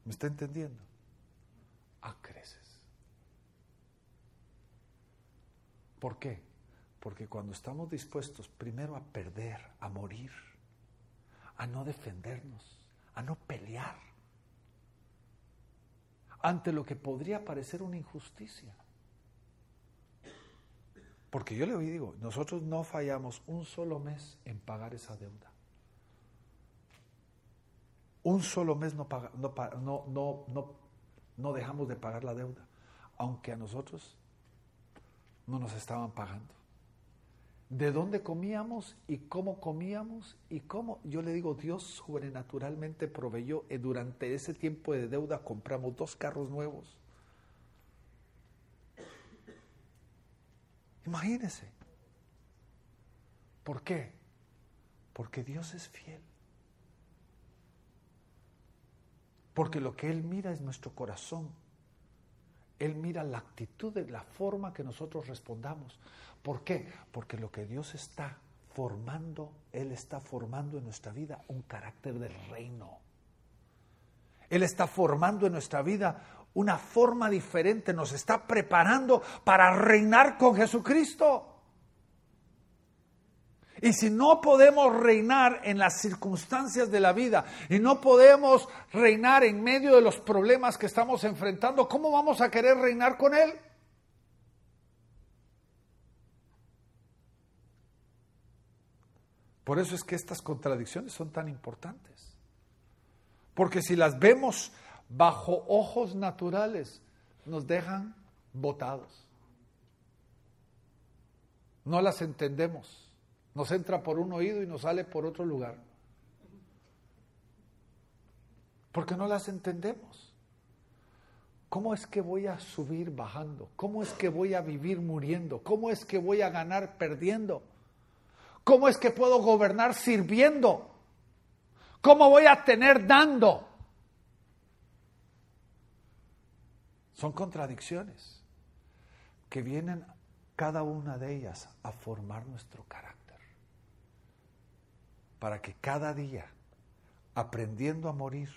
¿Me está entendiendo? A creces. ¿Por qué? Porque cuando estamos dispuestos primero a perder, a morir, a no defendernos, a no pelear, ante lo que podría parecer una injusticia. Porque yo le digo, nosotros no fallamos un solo mes en pagar esa deuda. Un solo mes no, no, no, no, no dejamos de pagar la deuda, aunque a nosotros no nos estaban pagando de dónde comíamos y cómo comíamos y cómo, yo le digo, Dios sobrenaturalmente proveyó, y durante ese tiempo de deuda compramos dos carros nuevos. Imagínese. ¿Por qué? Porque Dios es fiel. Porque lo que Él mira es nuestro corazón. Él mira la actitud, de la forma que nosotros respondamos. ¿Por qué? Porque lo que Dios está formando, Él está formando en nuestra vida un carácter del reino. Él está formando en nuestra vida una forma diferente, nos está preparando para reinar con Jesucristo. Y si no podemos reinar en las circunstancias de la vida y no podemos reinar en medio de los problemas que estamos enfrentando, ¿cómo vamos a querer reinar con Él? Por eso es que estas contradicciones son tan importantes. Porque si las vemos bajo ojos naturales, nos dejan botados. No las entendemos. Nos entra por un oído y nos sale por otro lugar. Porque no las entendemos. ¿Cómo es que voy a subir bajando? ¿Cómo es que voy a vivir muriendo? ¿Cómo es que voy a ganar perdiendo? ¿Cómo es que puedo gobernar sirviendo? ¿Cómo voy a tener dando? Son contradicciones que vienen cada una de ellas a formar nuestro carácter. Para que cada día, aprendiendo a morir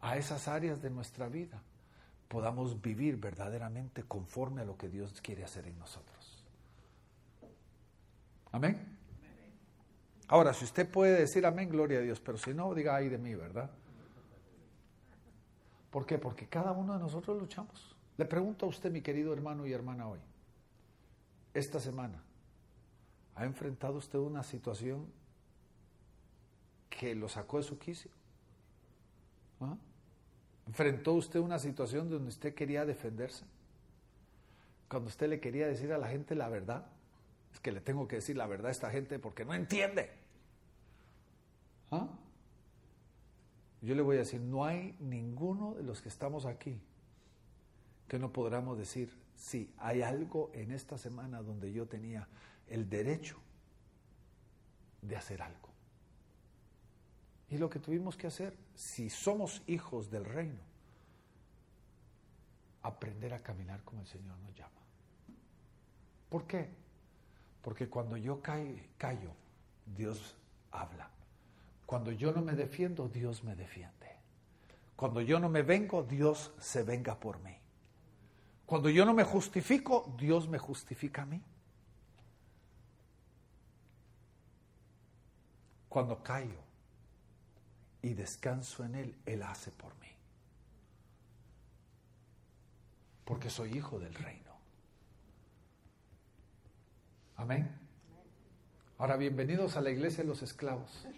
a esas áreas de nuestra vida, podamos vivir verdaderamente conforme a lo que Dios quiere hacer en nosotros. Amén. Ahora, si usted puede decir amén, gloria a Dios, pero si no, diga ay de mí, ¿verdad? ¿Por qué? Porque cada uno de nosotros luchamos. Le pregunto a usted, mi querido hermano y hermana, hoy, esta semana, ¿ha enfrentado usted una situación que lo sacó de su quicio? ¿Ah? ¿Enfrentó usted una situación donde usted quería defenderse? Cuando usted le quería decir a la gente la verdad es que le tengo que decir la verdad a esta gente porque no entiende. ¿Ah? Yo le voy a decir, no hay ninguno de los que estamos aquí que no podamos decir, sí, hay algo en esta semana donde yo tenía el derecho de hacer algo. Y lo que tuvimos que hacer, si somos hijos del reino, aprender a caminar como el Señor nos llama. ¿Por qué? Porque cuando yo callo, Dios habla. Cuando yo no me defiendo, Dios me defiende. Cuando yo no me vengo, Dios se venga por mí. Cuando yo no me justifico, Dios me justifica a mí. Cuando callo y descanso en Él, Él hace por mí. Porque soy hijo del reino. Amén. Ahora, bienvenidos a la iglesia de los esclavos.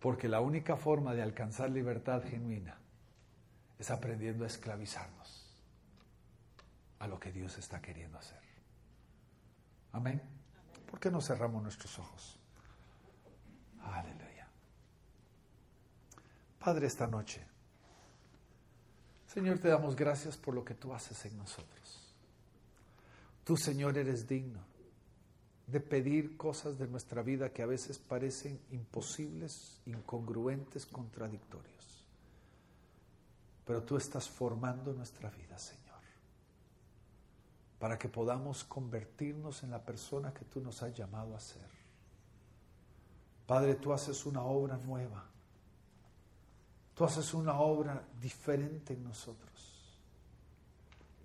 Porque la única forma de alcanzar libertad genuina es aprendiendo a esclavizarnos a lo que Dios está queriendo hacer. Amén. ¿Por qué no cerramos nuestros ojos? Aleluya. Padre, esta noche Señor, te damos gracias por lo que tú haces en nosotros. Tú, Señor, eres digno de pedir cosas de nuestra vida que a veces parecen imposibles, incongruentes, contradictorios. Pero tú estás formando nuestra vida, Señor, para que podamos convertirnos en la persona que tú nos has llamado a ser. Padre, tú haces una obra nueva. Tú haces una obra diferente en nosotros.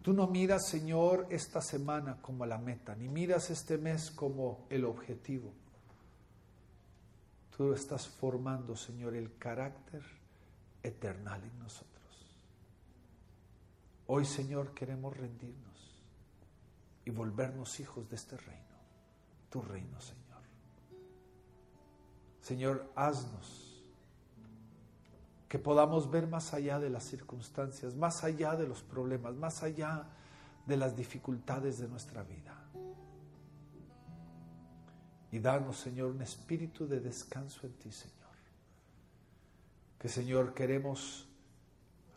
Tú no miras, Señor, esta semana como la meta, ni miras este mes como el objetivo. Tú estás formando, Señor, el carácter eternal en nosotros. Hoy, Señor, queremos rendirnos y volvernos hijos de este reino, tu reino, Señor. Señor, haznos que podamos ver más allá de las circunstancias, más allá de los problemas, más allá de las dificultades de nuestra vida. Y danos, Señor, un espíritu de descanso en ti, Señor. Que, Señor, queremos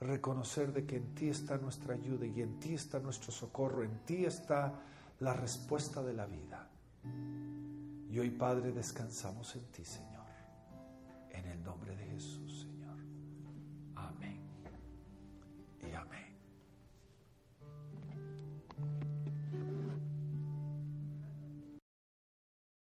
reconocer de que en ti está nuestra ayuda y en ti está nuestro socorro, en ti está la respuesta de la vida. Y hoy, Padre, descansamos en ti, Señor, en el nombre de Jesús.